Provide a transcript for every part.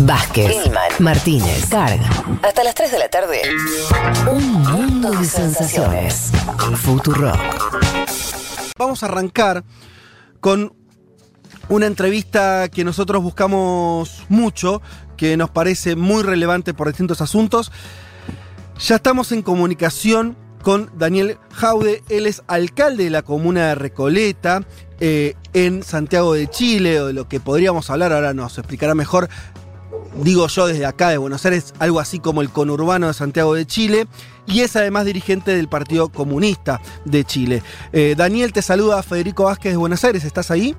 Vázquez, Martínez, Carga. Hasta las 3 de la tarde. Un mundo de sensaciones. Futurock. Vamos a arrancar con una entrevista que nosotros buscamos mucho, que nos parece muy relevante por distintos asuntos. Ya estamos en comunicación con Daniel Jaude, él es alcalde de la comuna de Recoleta, eh, en Santiago de Chile, o de lo que podríamos hablar, ahora nos explicará mejor, digo yo desde acá de Buenos Aires, algo así como el conurbano de Santiago de Chile, y es además dirigente del Partido Comunista de Chile. Eh, Daniel, te saluda Federico Vázquez de Buenos Aires, ¿estás ahí?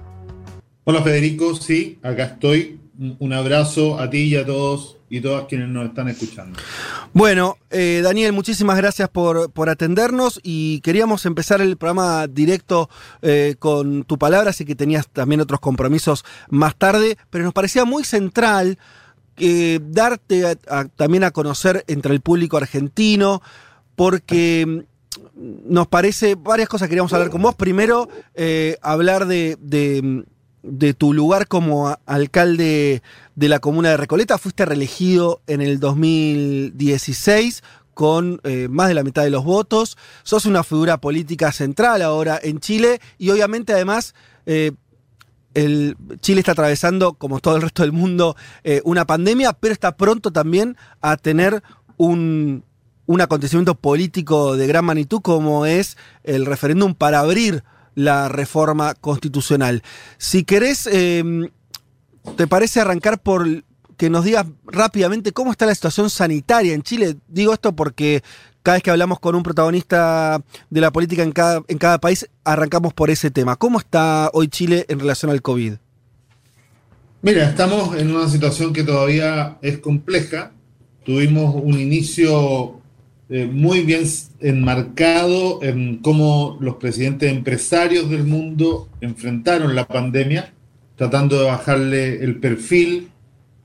Hola Federico, sí, acá estoy. Un abrazo a ti y a todos y todas quienes nos están escuchando. Bueno, eh, Daniel, muchísimas gracias por, por, atendernos y queríamos empezar el programa directo eh, con tu palabra, así que tenías también otros compromisos más tarde, pero nos parecía muy central eh, darte también a conocer entre el público argentino, porque nos parece varias cosas que queríamos hablar con vos. Primero, hablar de, de de tu lugar como alcalde de la comuna de Recoleta. Fuiste reelegido en el 2016 con eh, más de la mitad de los votos. Sos una figura política central ahora en Chile y obviamente además... Eh, Chile está atravesando, como todo el resto del mundo, eh, una pandemia, pero está pronto también a tener un, un acontecimiento político de gran magnitud como es el referéndum para abrir la reforma constitucional. Si querés, em, ¿te parece arrancar por que nos digas rápidamente cómo está la situación sanitaria en Chile? Digo esto porque cada vez que hablamos con un protagonista de la política en cada, en cada país, arrancamos por ese tema. ¿Cómo está hoy Chile en relación al COVID? Mira, estamos en una situación que todavía es compleja. Tuvimos un inicio eh, muy bien enmarcado en cómo los presidentes empresarios del mundo enfrentaron la pandemia, tratando de bajarle el perfil,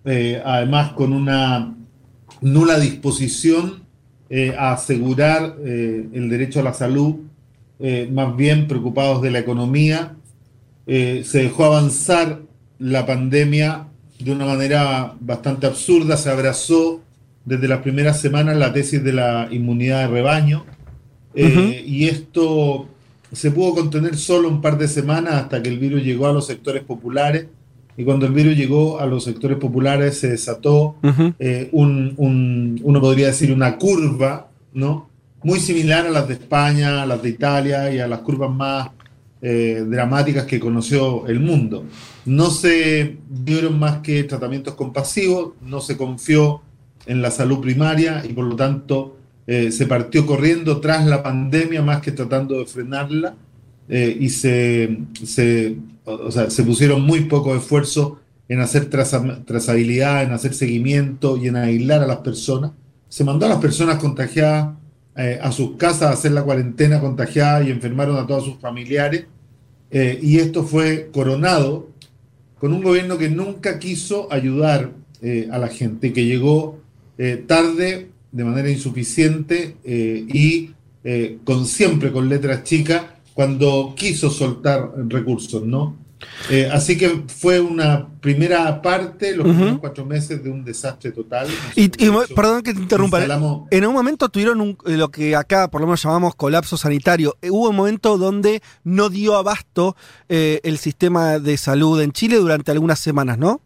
eh, además con una nula disposición eh, a asegurar el derecho a la salud, más bien preocupados de la economía. se dejó avanzar la pandemia de una manera bastante absurda, se abrazó desde las primeras semanas la tesis de la inmunidad de rebaño. Eh, y esto se pudo contener solo un par de semanas hasta que el virus llegó a los sectores populares. Y cuando el virus llegó a los sectores populares se desató eh, un, uno podría decir, una curva, ¿no? Muy similar a las de España, a las de Italia y a las curvas más eh, dramáticas que conoció el mundo. No se dieron más que tratamientos compasivos, no se confió en la salud primaria y por lo tanto eh, se partió corriendo tras la pandemia más que tratando de frenarla y se, se, se, pusieron muy poco esfuerzo en hacer trazabilidad, en hacer seguimiento y en aislar a las personas. Se mandó a las personas contagiadas eh, a sus casas a hacer la cuarentena contagiada y enfermaron a todos sus familiares. y esto fue coronado con un gobierno que nunca quiso ayudar a la gente, que llegó eh, tarde, de manera insuficiente eh, y eh, con siempre con letras chicas cuando quiso soltar recursos, ¿no? así que fue una primera parte, los primeros cuatro meses de un desastre total. Y, perdón que te interrumpa, en un momento tuvieron lo que acá por lo menos llamamos colapso sanitario. Hubo un momento donde no dio abasto el sistema de salud en Chile durante algunas semanas, ¿no?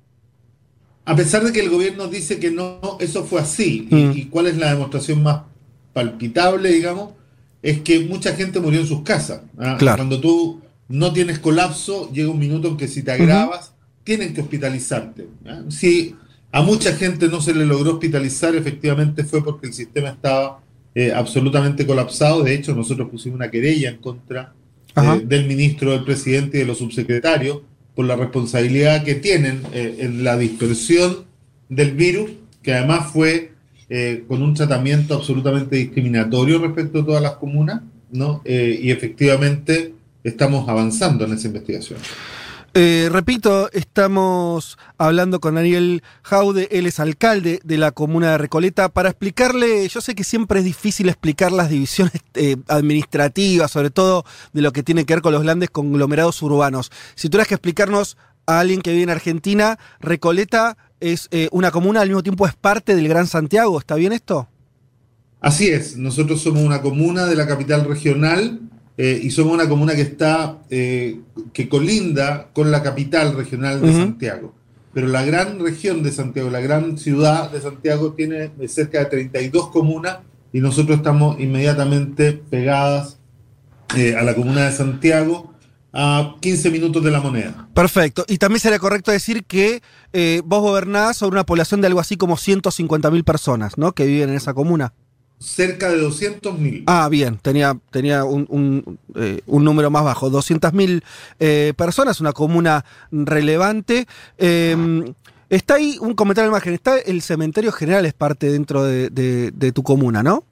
a pesar de que el gobierno dice que no, eso fue así. Mm. Y, cuál es la demostración más palpitable, digamos? Es que mucha gente murió en sus casas. ¿ah? Cuando tú no tienes colapso, llega un minuto en que si te agravas, tienen que hospitalizarte. ¿ah? Si a mucha gente no se le logró hospitalizar, efectivamente fue porque el sistema estaba eh, absolutamente colapsado. De hecho, nosotros pusimos una querella en contra eh, del ministro, del presidente y de los subsecretarios por la responsabilidad que tienen eh, en la dispersión del virus, que además fue eh, con un tratamiento absolutamente discriminatorio respecto a todas las comunas, ¿no? Eh, y efectivamente estamos avanzando en esa investigación. Eh, repito, estamos hablando con Daniel Jaude, él es alcalde de la comuna de Recoleta, para explicarle, yo sé que siempre es difícil explicar las divisiones administrativas, sobre todo de lo que tiene que ver con los grandes conglomerados urbanos. Si tuvieras que explicarnos a alguien que vive en Argentina, Recoleta es eh, una comuna, al mismo tiempo es parte del Gran Santiago. ¿Está bien esto? Así es, nosotros somos una comuna de la capital regional eh, y somos una comuna que está, eh, que colinda con la capital regional de Santiago. Pero la gran región de Santiago, la gran ciudad de Santiago tiene cerca de 32 comunas y nosotros estamos inmediatamente pegadas a la comuna de Santiago a 15 minutos de la moneda. Perfecto. Y también sería correcto decir que eh, vos gobernás sobre una población de algo así como 150 mil personas, ¿no? Que viven en esa comuna. Cerca de 200 mil. Ah, bien, tenía, tenía un, eh, número más bajo. 200 mil eh, personas, una comuna relevante. Em, está ahí un comentario de imagen. Está el cementerio general, es parte dentro de tu comuna, ¿no?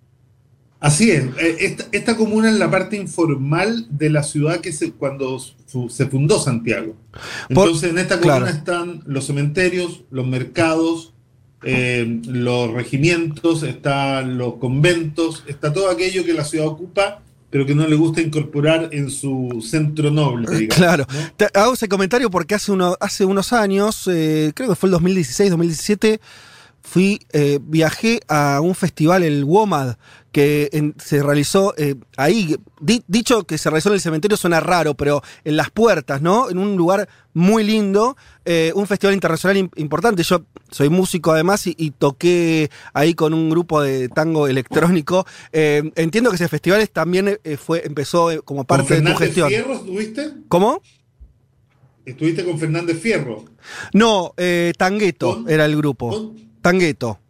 Así es, eh, esta, comuna es la parte informal de la ciudad que se, cuando se fundó Santiago. Entonces en esta comuna están los cementerios, los mercados, eh, los regimientos, están los conventos, está todo aquello que la ciudad ocupa pero que no le gusta incorporar en su centro noble. Eh, claro. hago ese comentario porque hace, uno, hace unos años, creo que fue el 2016, 2017, fui, viajé a un festival, el WOMAD, que se realizó eh, ahí. dicho que se realizó en el cementerio suena raro, pero en las puertas, ¿no? En un lugar muy lindo, eh, un festival internacional importante. Yo soy músico además y, toqué ahí con un grupo de tango electrónico. Eh, entiendo que ese festival también fue, empezó como parte de tu gestión. Fierro estuviste? ¿Cómo? ¿Estuviste con Fernández Fierro? No, Tangueto era el grupo. Tangueto.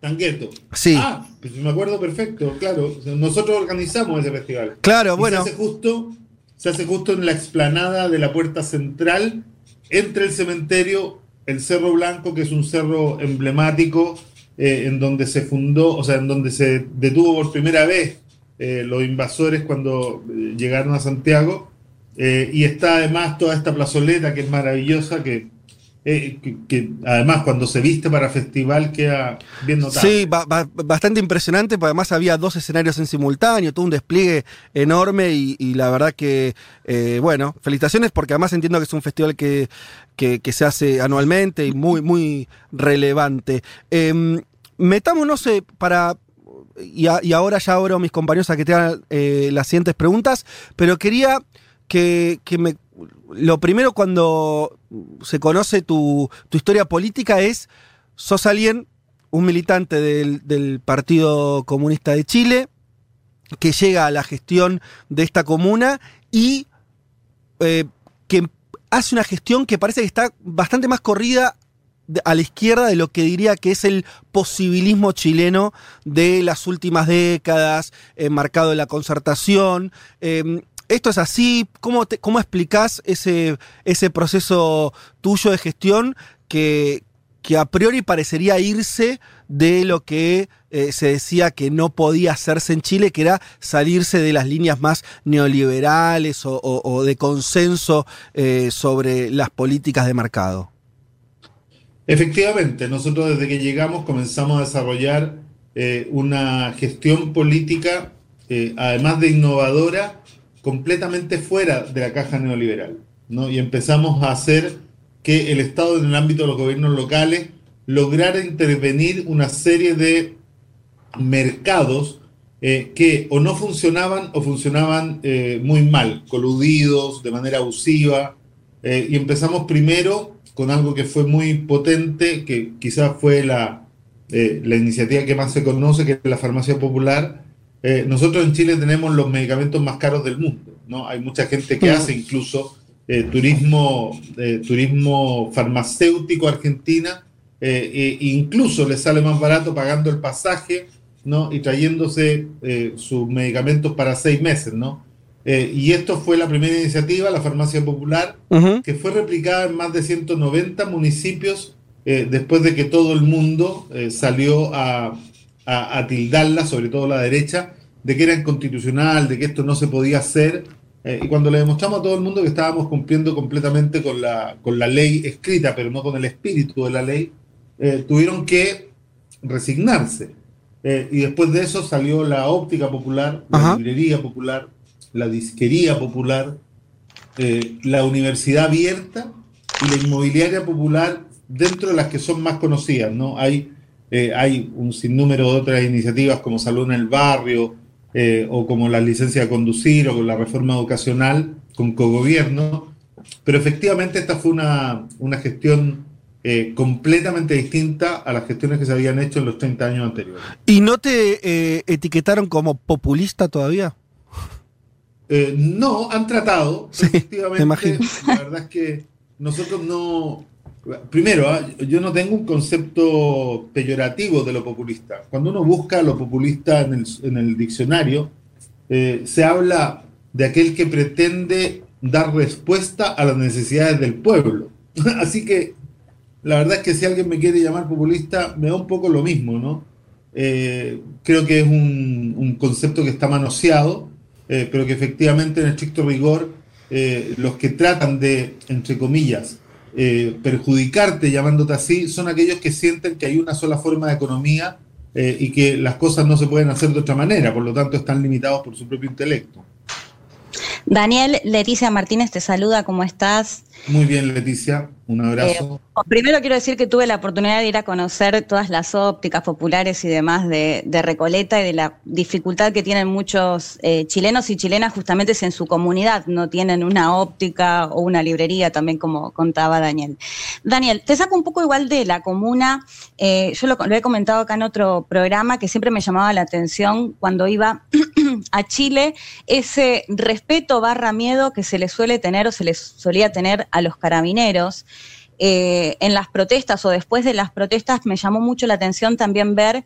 Tangueto. Sí. Ah, pues me acuerdo perfecto, claro. Nosotros organizamos ese festival. Claro, bueno. Se hace, justo, se hace justo en la explanada de la puerta central, entre el cementerio, el Cerro Blanco, que es un cerro emblemático, eh, en donde se fundó, o sea, en donde se detuvo por primera vez eh, los invasores cuando eh, llegaron a Santiago. y está además toda esta plazoleta que es maravillosa, que eh, que, además cuando se viste para festival queda bien notable. Sí, bastante impresionante, porque además había dos escenarios en simultáneo, todo un despliegue enorme y, la verdad que, eh, bueno, felicitaciones porque además entiendo que es un festival que, se hace anualmente y muy, muy relevante. Eh, metámonos para... Y, ahora ya abro a mis compañeros a que te hagan eh, las siguientes preguntas, pero quería que, que me lo primero cuando se conoce tu, historia política es, sos alguien, un militante del, Partido Comunista de Chile, que llega a la gestión de esta comuna y eh, que hace una gestión que parece que está bastante más corrida a la izquierda de lo que diría que es el posibilismo chileno de las últimas décadas, eh, marcado en la concertación. Em, ¿Esto es así? ¿Cómo, cómo explicás ese, ese proceso tuyo de gestión que, que a priori parecería irse de lo que eh, se decía que no podía hacerse en Chile, que era salirse de las líneas más neoliberales o, de consenso eh, sobre las políticas de mercado? Efectivamente, nosotros desde que llegamos comenzamos a desarrollar eh, una gestión política, además de innovadora, completamente fuera de la caja neoliberal. ¿no? Y empezamos a hacer que el Estado en el ámbito de los gobiernos locales lograra intervenir una serie de mercados eh, que o no funcionaban o funcionaban eh, muy mal, coludidos, de manera abusiva. Eh, y empezamos primero con algo que fue muy potente, que quizás fue la, la iniciativa que más se conoce, que es la farmacia popular, eh, nosotros en Chile tenemos los medicamentos más caros del mundo, ¿no? Hay mucha gente que hace incluso eh, turismo, eh, turismo farmacéutico Argentina, e incluso le sale más barato pagando el pasaje, ¿no? Y trayéndose sus medicamentos para seis meses, ¿no? y esto fue la primera iniciativa, la farmacia popular, que fue replicada en más de 190 municipios después de que todo el mundo salió a, a, tildarla, sobre todo la derecha, de que era inconstitucional, de que esto no se podía hacer. Eh, y cuando le demostramos a todo el mundo que estábamos cumpliendo completamente con la, con la ley escrita, pero no con el espíritu de la ley, eh, tuvieron que resignarse. Eh, y después de eso salió la óptica popular, la librería popular, la disquería popular, la universidad abierta y la inmobiliaria popular dentro de las que son más conocidas, ¿no? Hay, eh, hay un sinnúmero de otras iniciativas como Salud en el Barrio, eh, o como la licencia de conducir, o con la reforma educacional, con cogobierno, pero efectivamente esta fue una, una gestión eh, completamente distinta a las gestiones que se habían hecho en los 30 años anteriores. ¿Y no te etiquetaron como populista todavía? No, han tratado, Sí, efectivamente. La verdad es que nosotros no. Primero, ah, yo no tengo un concepto peyorativo de lo populista. Cuando uno busca lo populista en el, en el diccionario, eh, se habla de aquel que pretende dar respuesta a las necesidades del pueblo. Así que la verdad es que si alguien me quiere llamar populista, me da un poco lo mismo, ¿no? Eh, creo que es un, un concepto que está manoseado, eh, pero que efectivamente en estricto rigor los que tratan de, entre comillas, eh, perjudicarte llamándote así, son aquellos que sienten que hay una sola forma de economía eh, y que las cosas no se pueden hacer de otra manera, por lo tanto están limitados por su propio intelecto. Daniel, Leticia Martínez te saluda, ¿cómo estás? Muy bien, Leticia, un abrazo. Primero quiero decir que tuve la oportunidad de ir a conocer todas las ópticas populares y demás de, de Recoleta y de la dificultad que tienen muchos eh, chilenos y chilenas justamente si en su comunidad no tienen una óptica o una librería, también como contaba Daniel. Daniel, te saco un poco igual de la comuna, eh, yo lo, lo he comentado acá en otro programa que siempre me llamaba la atención cuando iba a Chile, ese respeto barra miedo que se le suele tener o se les solía tener a los carabineros. Eh, en las protestas o después de las protestas me llamó mucho la atención también ver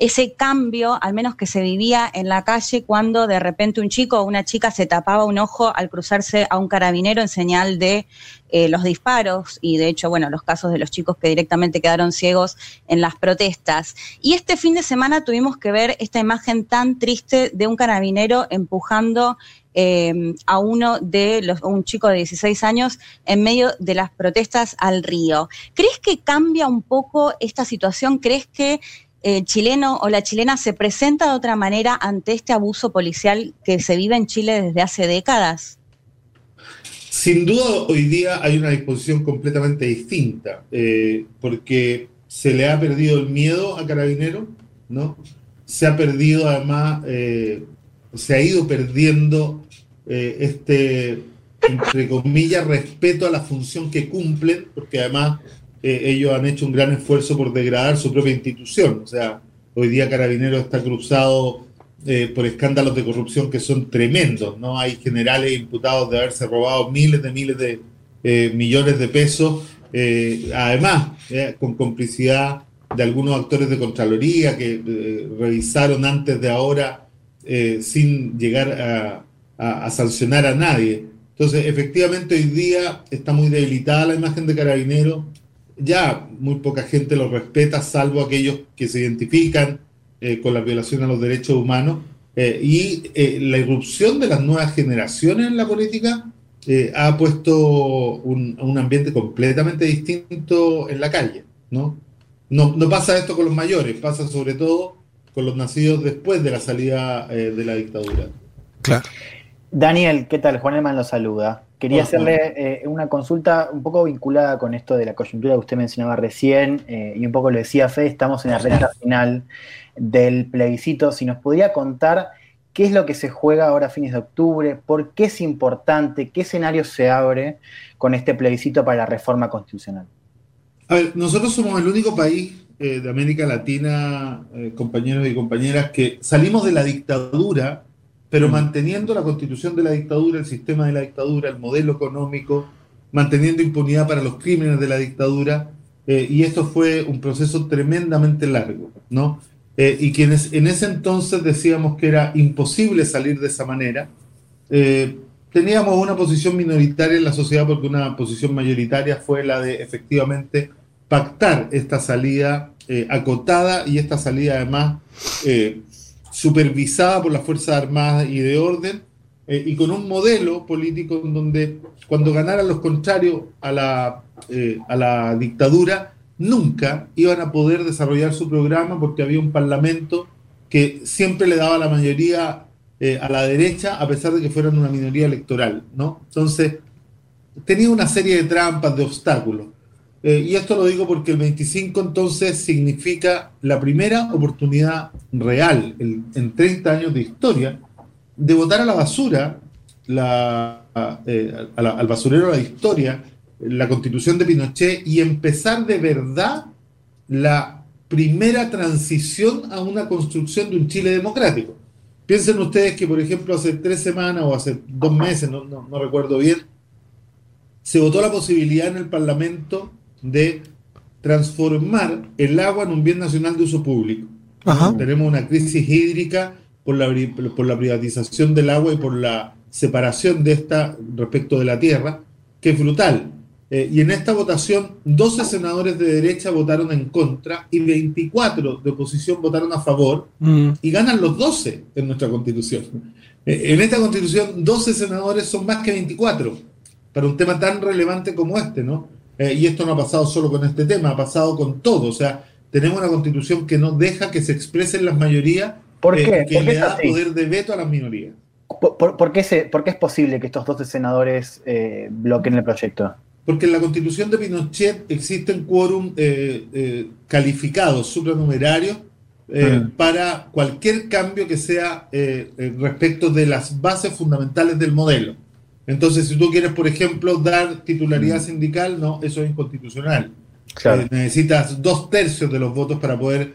ese cambio, al menos que se vivía en la calle cuando de repente un chico o una chica se tapaba un ojo al cruzarse a un carabinero en señal de eh, los disparos y de hecho, bueno, los casos de los chicos que directamente quedaron ciegos en las protestas. Y este fin de semana tuvimos que ver esta imagen tan triste de un carabinero empujando eh, a uno de los, un chico de 16 años en medio de las protestas al río. ¿Crees que cambia un poco esta situación? ¿Crees que el chileno o la chilena se presenta de otra manera ante este abuso policial que se vive en Chile desde hace décadas? Sin duda, hoy día hay una disposición completamente distinta, eh, porque se le ha perdido el miedo a Carabinero, ¿no? Se ha perdido además, eh, se ha ido perdiendo eh, este, entre comillas, respeto a la función que cumplen, porque además eh, ellos han hecho un gran esfuerzo por degradar su propia institución. O sea, hoy día Carabinero está cruzado eh, por escándalos de corrupción que son tremendos, ¿no? Hay generales imputados de haberse robado miles de miles de millones de pesos, además, con complicidad de algunos actores de Contraloría que revisaron antes de ahora eh, sin llegar a, sancionar a nadie. Entonces, efectivamente, hoy día está muy debilitada la imagen de Carabinero. Ya muy poca gente lo respeta, salvo aquellos que se identifican eh, con la violación a los derechos humanos. Eh, y eh, la irrupción de las nuevas generaciones en la política ha puesto un, un ambiente completamente distinto en la calle, ¿no? No, no pasa esto con los mayores, pasa sobre todo con los nacidos después de la salida eh, de la dictadura. Claro. Daniel, ¿qué tal? Juan Elman lo saluda. Quería Hola, hacerle eh, una consulta un poco vinculada con esto de la coyuntura que usted mencionaba recién, eh, y un poco lo decía Fede, estamos en la recta final del plebiscito. Si nos podría contar qué es lo que se juega ahora a fines de octubre, por qué es importante, qué escenario se abre con este plebiscito para la reforma constitucional. A ver, nosotros somos el único país eh, de América Latina, eh, compañeros y compañeras, que salimos de la dictadura, pero Mm. manteniendo la constitución de la dictadura, el sistema de la dictadura, el modelo económico, manteniendo impunidad para los crímenes de la dictadura, eh, y esto fue un proceso tremendamente largo, ¿no? Y quienes en ese entonces decíamos que era imposible salir de esa manera, teníamos una posición minoritaria en la sociedad porque una posición mayoritaria fue la de efectivamente pactar esta salida eh, acotada y esta salida además eh, supervisada por las Fuerzas Armadas y de orden eh, y con un modelo político en donde cuando ganaran los contrarios a la, a la dictadura nunca iban a poder desarrollar su programa porque había un parlamento que siempre le daba la mayoría a la derecha, a pesar de que fueran una minoría electoral, ¿no? Entonces, tenía una serie de trampas, de obstáculos. Eh, y esto lo digo porque el 25 entonces significa la primera oportunidad real en 30 años de historia de votar a la basura, eh, al basurero de la historia, la constitución de Pinochet y empezar de verdad la primera transición a una construcción de un Chile democrático. Piensen ustedes que, por ejemplo, hace tres semanas o hace dos meses, no, no recuerdo bien, se votó la posibilidad en el Parlamento de transformar el agua en un bien nacional de uso público. Tenemos una crisis hídrica por la, por la privatización del agua y por la separación de esta respecto de la tierra, que es brutal. Eh, y en esta votación, 12 senadores de derecha votaron en contra y 24 de oposición votaron a favor mm. y ganan los 12 en nuestra constitución. Eh, en esta constitución, 12 senadores son más que 24 para un tema tan relevante como este, ¿no? Eh, y esto no ha pasado solo con este tema, ha pasado con todo. O sea, tenemos una constitución que no deja que se expresen las mayorías, ¿Por qué? que le da poder de veto a las minorías. ¿Por, qué, es posible que estos 12 senadores eh, bloqueen el proyecto? Porque en la constitución de Pinochet existen quórum eh, eh, calificados, supranumerarios, mm. para cualquier cambio que sea respecto de las bases fundamentales del modelo. Entonces, si tú quieres, por ejemplo, dar titularidad mm. sindical, no, eso es inconstitucional. necesitas dos tercios de los votos para poder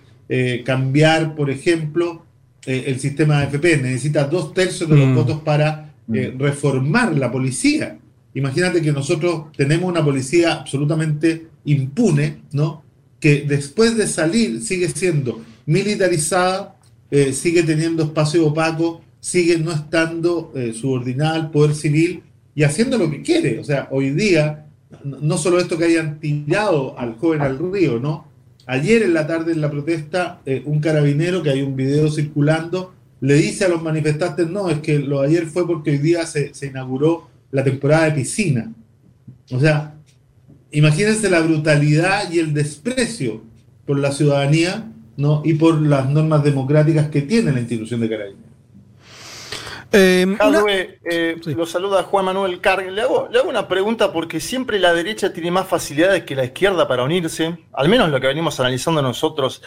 cambiar, por ejemplo, eh, el sistema de AFP, necesita dos tercios de los mm. votos para eh, mm. reformar la policía. Imagínate que nosotros tenemos una policía absolutamente impune, ¿no? Que después de salir sigue siendo militarizada, eh, sigue teniendo espacio opaco, sigue no estando subordinada al poder civil y haciendo lo que quiere. O sea, hoy día, no solo esto que hayan tirado al joven al río, ¿no? Ayer en la tarde en la protesta, eh, un carabinero, que hay un video circulando, le dice a los manifestantes, no, es que lo de ayer fue porque hoy día se, inauguró la temporada de piscina. O sea, imagínense la brutalidad y el desprecio por la ciudadanía ¿no? y por las normas democráticas que tiene la institución de carabineros. Eh, eh, lo saluda Juan Manuel Carg. Le hago, le hago, una pregunta porque siempre la derecha tiene más facilidades que la izquierda para unirse, al menos lo que venimos analizando nosotros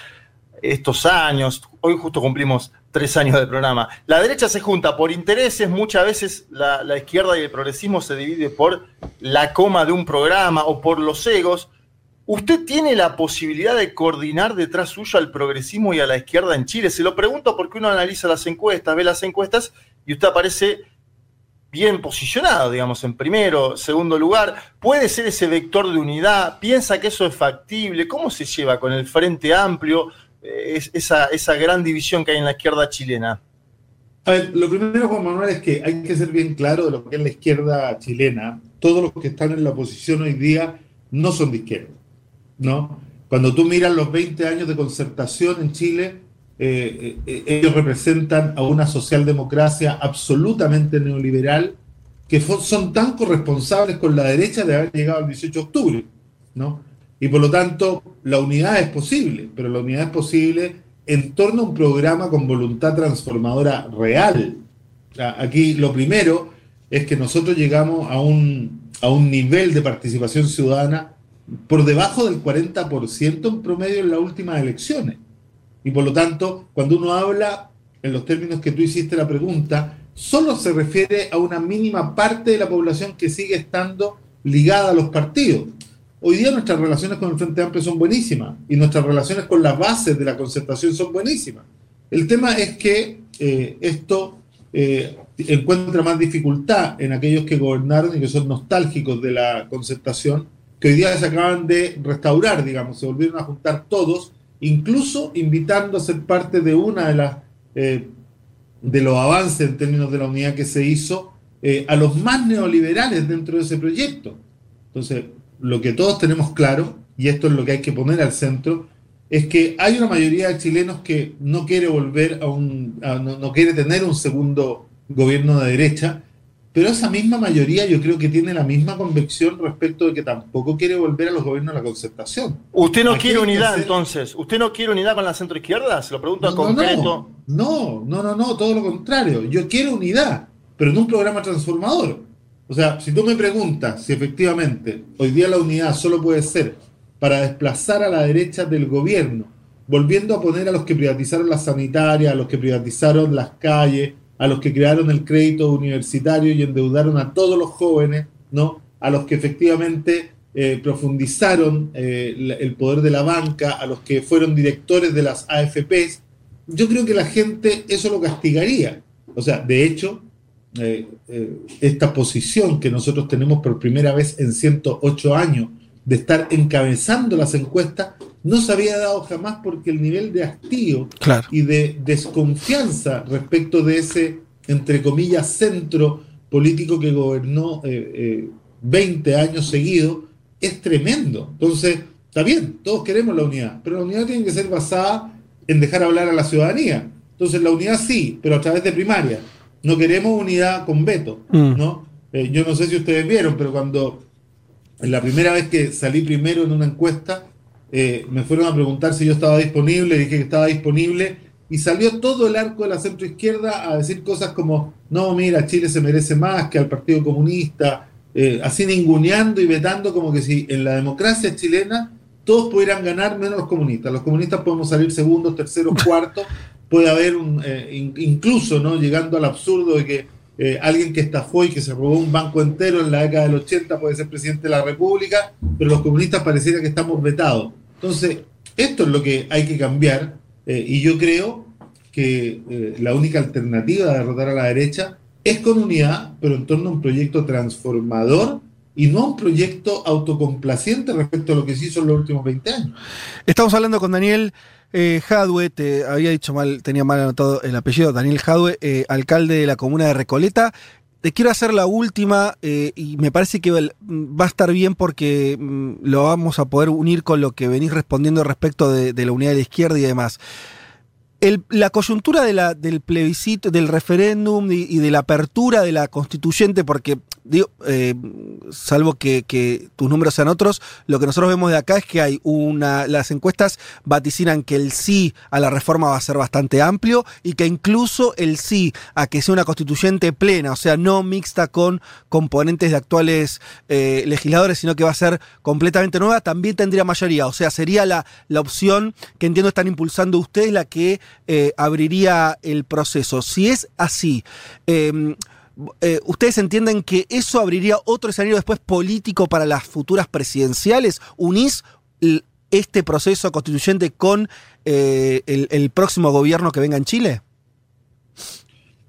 estos años. Hoy justo cumplimos tres años de programa. La derecha se junta por intereses, muchas veces la, la izquierda y el progresismo se divide por la coma de un programa o por los egos. ¿Usted tiene la posibilidad de coordinar detrás suyo al progresismo y a la izquierda en Chile? Se lo pregunto porque uno analiza las encuestas, ve las encuestas y usted aparece bien posicionado, digamos, en primero, segundo lugar. ¿Puede ser ese vector de unidad? ¿Piensa que eso es factible? ¿Cómo se lleva con el Frente Amplio eh, esa, esa gran división que hay en la izquierda chilena? A ver, lo primero, Juan Manuel, es que hay que ser bien claro de lo que es la izquierda chilena. Todos los que están en la oposición hoy día no son de izquierda, ¿no? Cuando tú miras los 20 años de concertación en Chile, eh, eh, ellos representan a una socialdemocracia absolutamente neoliberal que son tan corresponsables con la derecha de haber llegado al 18 de octubre, ¿no? Y por lo tanto, la unidad es posible, pero la unidad es posible en torno a un programa con voluntad transformadora real. aquí lo primero es que nosotros llegamos a un, a un nivel de participación ciudadana por debajo del 40% en promedio en las últimas elecciones. Y por lo tanto, cuando uno habla en los términos que tú hiciste la pregunta, solo se refiere a una mínima parte de la población que sigue estando ligada a los partidos. Hoy día nuestras relaciones con el Frente Amplio son buenísimas y nuestras relaciones con las bases de la concertación son buenísimas. El tema es que eh, esto eh, encuentra más dificultad en aquellos que gobernaron y que son nostálgicos de la concertación, que hoy día se acaban de restaurar, digamos, se volvieron a juntar todos incluso invitando a ser parte de una de las eh, de los avances en términos de la unidad que se hizo eh, a los más neoliberales dentro de ese proyecto. Entonces, lo que todos tenemos claro, y esto es lo que hay que poner al centro, es que hay una mayoría de chilenos que no quiere volver a un, no quiere tener un segundo gobierno de derecha, pero esa misma mayoría yo creo que tiene la misma convicción respecto de que tampoco quiere volver a los gobiernos de la concertación. ¿Usted no quiere unidad entonces? ¿Usted no quiere unidad con la centroizquierda? Se lo pregunto no, concreto. No, no, no, no, todo lo contrario. Yo quiero unidad, pero en un programa transformador. O sea, si tú me preguntas si efectivamente hoy día la unidad solo puede ser para desplazar a la derecha del gobierno, volviendo a poner a los que privatizaron la sanitaria, a los que privatizaron las calles, a los que crearon el crédito universitario y endeudaron a todos los jóvenes, ¿no? A los que efectivamente eh, profundizaron eh, el poder de la banca, a los que fueron directores de las AFPs, yo creo que la gente eso lo castigaría. O sea, de hecho, eh, esta posición que nosotros tenemos por primera vez en 108 años de estar encabezando las encuestas, no se había dado jamás porque el nivel de hastío y de desconfianza respecto de ese, entre comillas, centro político que gobernó 20 años seguidos, es tremendo. Entonces, está bien, todos queremos la unidad, pero la unidad tiene que ser basada en dejar hablar a la ciudadanía. Entonces, la unidad sí, pero a través de primaria. No queremos unidad con veto, mm. ¿no? Eh, yo no sé si ustedes vieron, pero cuando la primera vez que salí primero en una encuesta, eh, me fueron a preguntar si yo estaba disponible, dije que estaba disponible, y salió todo el arco de la centroizquierda a decir cosas como, no, mira, Chile se merece más que al Partido Comunista, eh, así ninguneando y vetando como que si en la democracia chilena todos pudieran ganar menos los comunistas. Los comunistas podemos salir segundos, terceros, cuartos. Puede haber un, eh, incluso, ¿no? Llegando al absurdo de que eh, alguien que estafó y que se robó un banco entero en la década del 80 puede ser presidente de la República, pero los comunistas pareciera que estamos vetados. Entonces, esto es lo que hay que cambiar y yo creo que la única alternativa de derrotar a la derecha es con unidad, pero en torno a un proyecto transformador y no un proyecto autocomplaciente respecto a lo que se hizo en los últimos 20 años. Estamos hablando con Daniel eh, Jadwe, te había dicho mal, tenía mal anotado el apellido, Daniel Jadwe, eh, alcalde de la comuna de Recoleta. Te quiero hacer la última eh, y me parece que va a estar bien porque mm, lo vamos a poder unir con lo que venís respondiendo respecto de, la unidad de la izquierda y demás. La coyuntura del plebiscito, del referéndum y, de la apertura de la constituyente, porque eh, salvo que, tus números sean otros, lo que nosotros vemos de acá es que hay una. Las encuestas vaticinan que el sí a la reforma va a ser bastante amplio y que incluso el sí a que sea una constituyente plena, o sea, no mixta con componentes de actuales eh, legisladores, sino que va a ser completamente nueva, también tendría mayoría. O sea, sería la, la opción que entiendo están impulsando ustedes, la que eh, abriría el proceso. Si es así, em, eh, ¿ustedes entienden que eso abriría otro escenario después político para las futuras presidenciales? ¿Unís este proceso constituyente con eh, el, próximo gobierno que venga en Chile?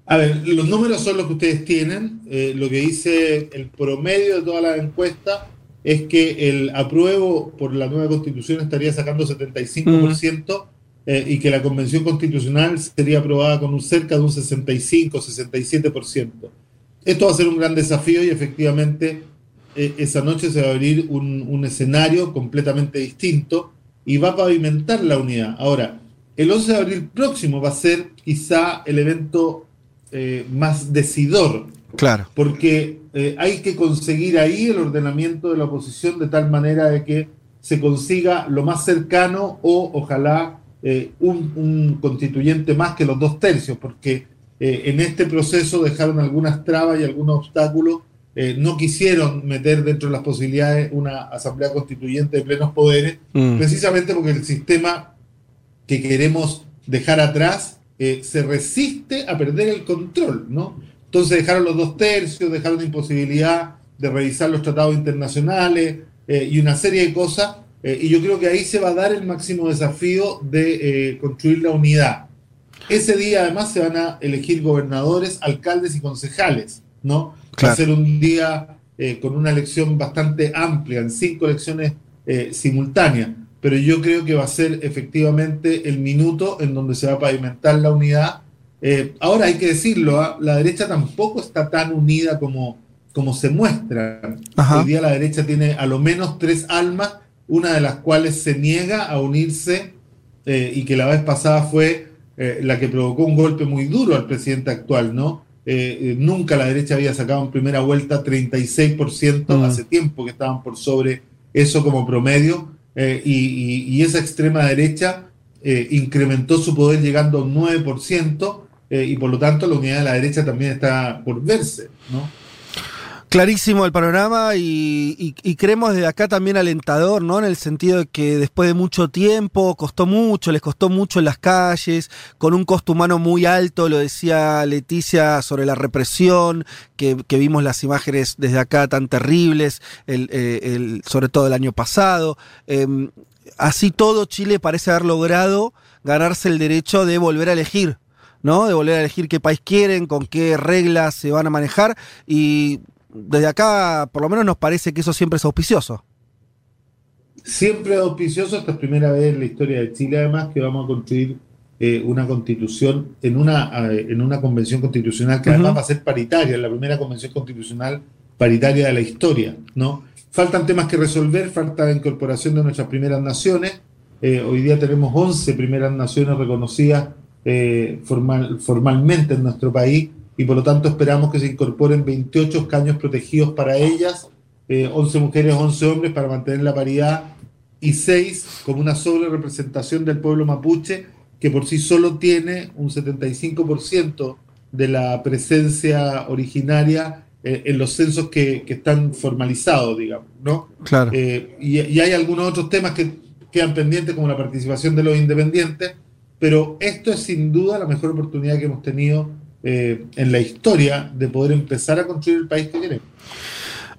A ver, los números son los que ustedes tienen. lo que dice el promedio de toda la encuesta es que el apruebo por la nueva constitución estaría sacando 75%. Eh, y que la Convención Constitucional sería aprobada con un cerca de un 65-67%. Esto va a ser un gran desafío y efectivamente eh, esa noche se va a abrir un, escenario completamente distinto y va a pavimentar la unidad. Ahora, el 11 de abril próximo va a ser quizá el evento eh, más decidor. Claro. Porque hay que conseguir ahí el ordenamiento de la oposición de tal manera de que se consiga lo más cercano o ojalá eh, un, constituyente más que los dos tercios, porque eh, en este proceso dejaron algunas trabas y algunos obstáculos, eh, no quisieron meter dentro de las posibilidades una asamblea constituyente de plenos poderes, mm. precisamente porque el sistema que queremos dejar atrás se resiste a perder el control, ¿no? Entonces dejaron los dos tercios, dejaron la imposibilidad de revisar los tratados internacionales y una serie de cosas eh, y yo creo que ahí se va a dar el máximo desafío de eh, construir la unidad. Ese día además se van a elegir gobernadores, alcaldes y concejales, ¿no? Va a ser un día eh, con una elección bastante amplia, en cinco elecciones simultáneas, pero yo creo que va a ser efectivamente el minuto en donde se va a pavimentar la unidad. ahora hay que decirlo, ¿ah? la derecha tampoco está tan unida como, como se muestra. Hoy día la derecha tiene a lo menos tres almas una de las cuales se niega a unirse eh, y que la vez pasada fue eh, la que provocó un golpe muy duro al presidente actual, ¿no? Eh, nunca la derecha había sacado en primera vuelta 36%, mm. hace tiempo que estaban por sobre eso como promedio, y, esa extrema derecha incrementó su poder llegando a un 9%, y por lo tanto la unidad de la derecha también está por verse, ¿no? Clarísimo el panorama y, creemos desde acá también alentador, ¿no? En el sentido de que después de mucho tiempo, costó mucho, les costó mucho en las calles, con un costo humano muy alto, lo decía Leticia sobre la represión, que, vimos las imágenes desde acá tan terribles, eh, sobre todo el año pasado. Em, así todo, Chile parece haber logrado ganarse el derecho de volver a elegir. ¿no? De volver a elegir qué país quieren, con qué reglas se van a manejar y desde acá, por lo menos nos parece que eso siempre es auspicioso. Siempre es auspicioso, esta es la primera vez en la historia de Chile, además, que vamos a construir eh, una constitución en una, eh, en una convención constitucional que además va a ser paritaria, la primera convención constitucional paritaria de la historia, ¿no? Faltan temas que resolver, falta la incorporación de nuestras primeras naciones. Eh, hoy día tenemos 11 primeras naciones reconocidas formal, formalmente en nuestro país y por lo tanto esperamos que se incorporen 28 escaños protegidos para ellas, 11 eh, mujeres, 11 hombres para mantener la paridad y 6 como una sobre representación del pueblo mapuche que por sí solo tiene un 75% de la presencia originaria eh, en los censos que, están formalizados, digamos, ¿no? Claro. Eh, y, y, hay algunos otros temas que quedan pendientes, como la participación de los independientes, pero esto es sin duda la mejor oportunidad que hemos tenido eh, en la historia de poder empezar a construir el país que queremos.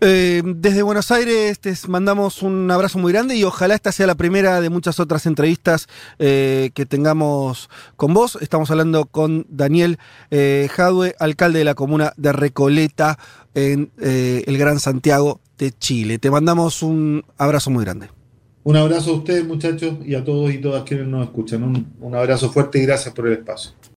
Eh, desde Buenos Aires te mandamos un abrazo muy grande y ojalá esta sea la primera de muchas otras entrevistas eh, que tengamos con vos. Estamos hablando con Daniel Jadue, alcalde de la comuna de Recoleta en el Gran Santiago de Chile. Te mandamos un abrazo muy grande. Un abrazo a ustedes muchachos y a todos y todas quienes nos escuchan. un abrazo fuerte y gracias por el espacio.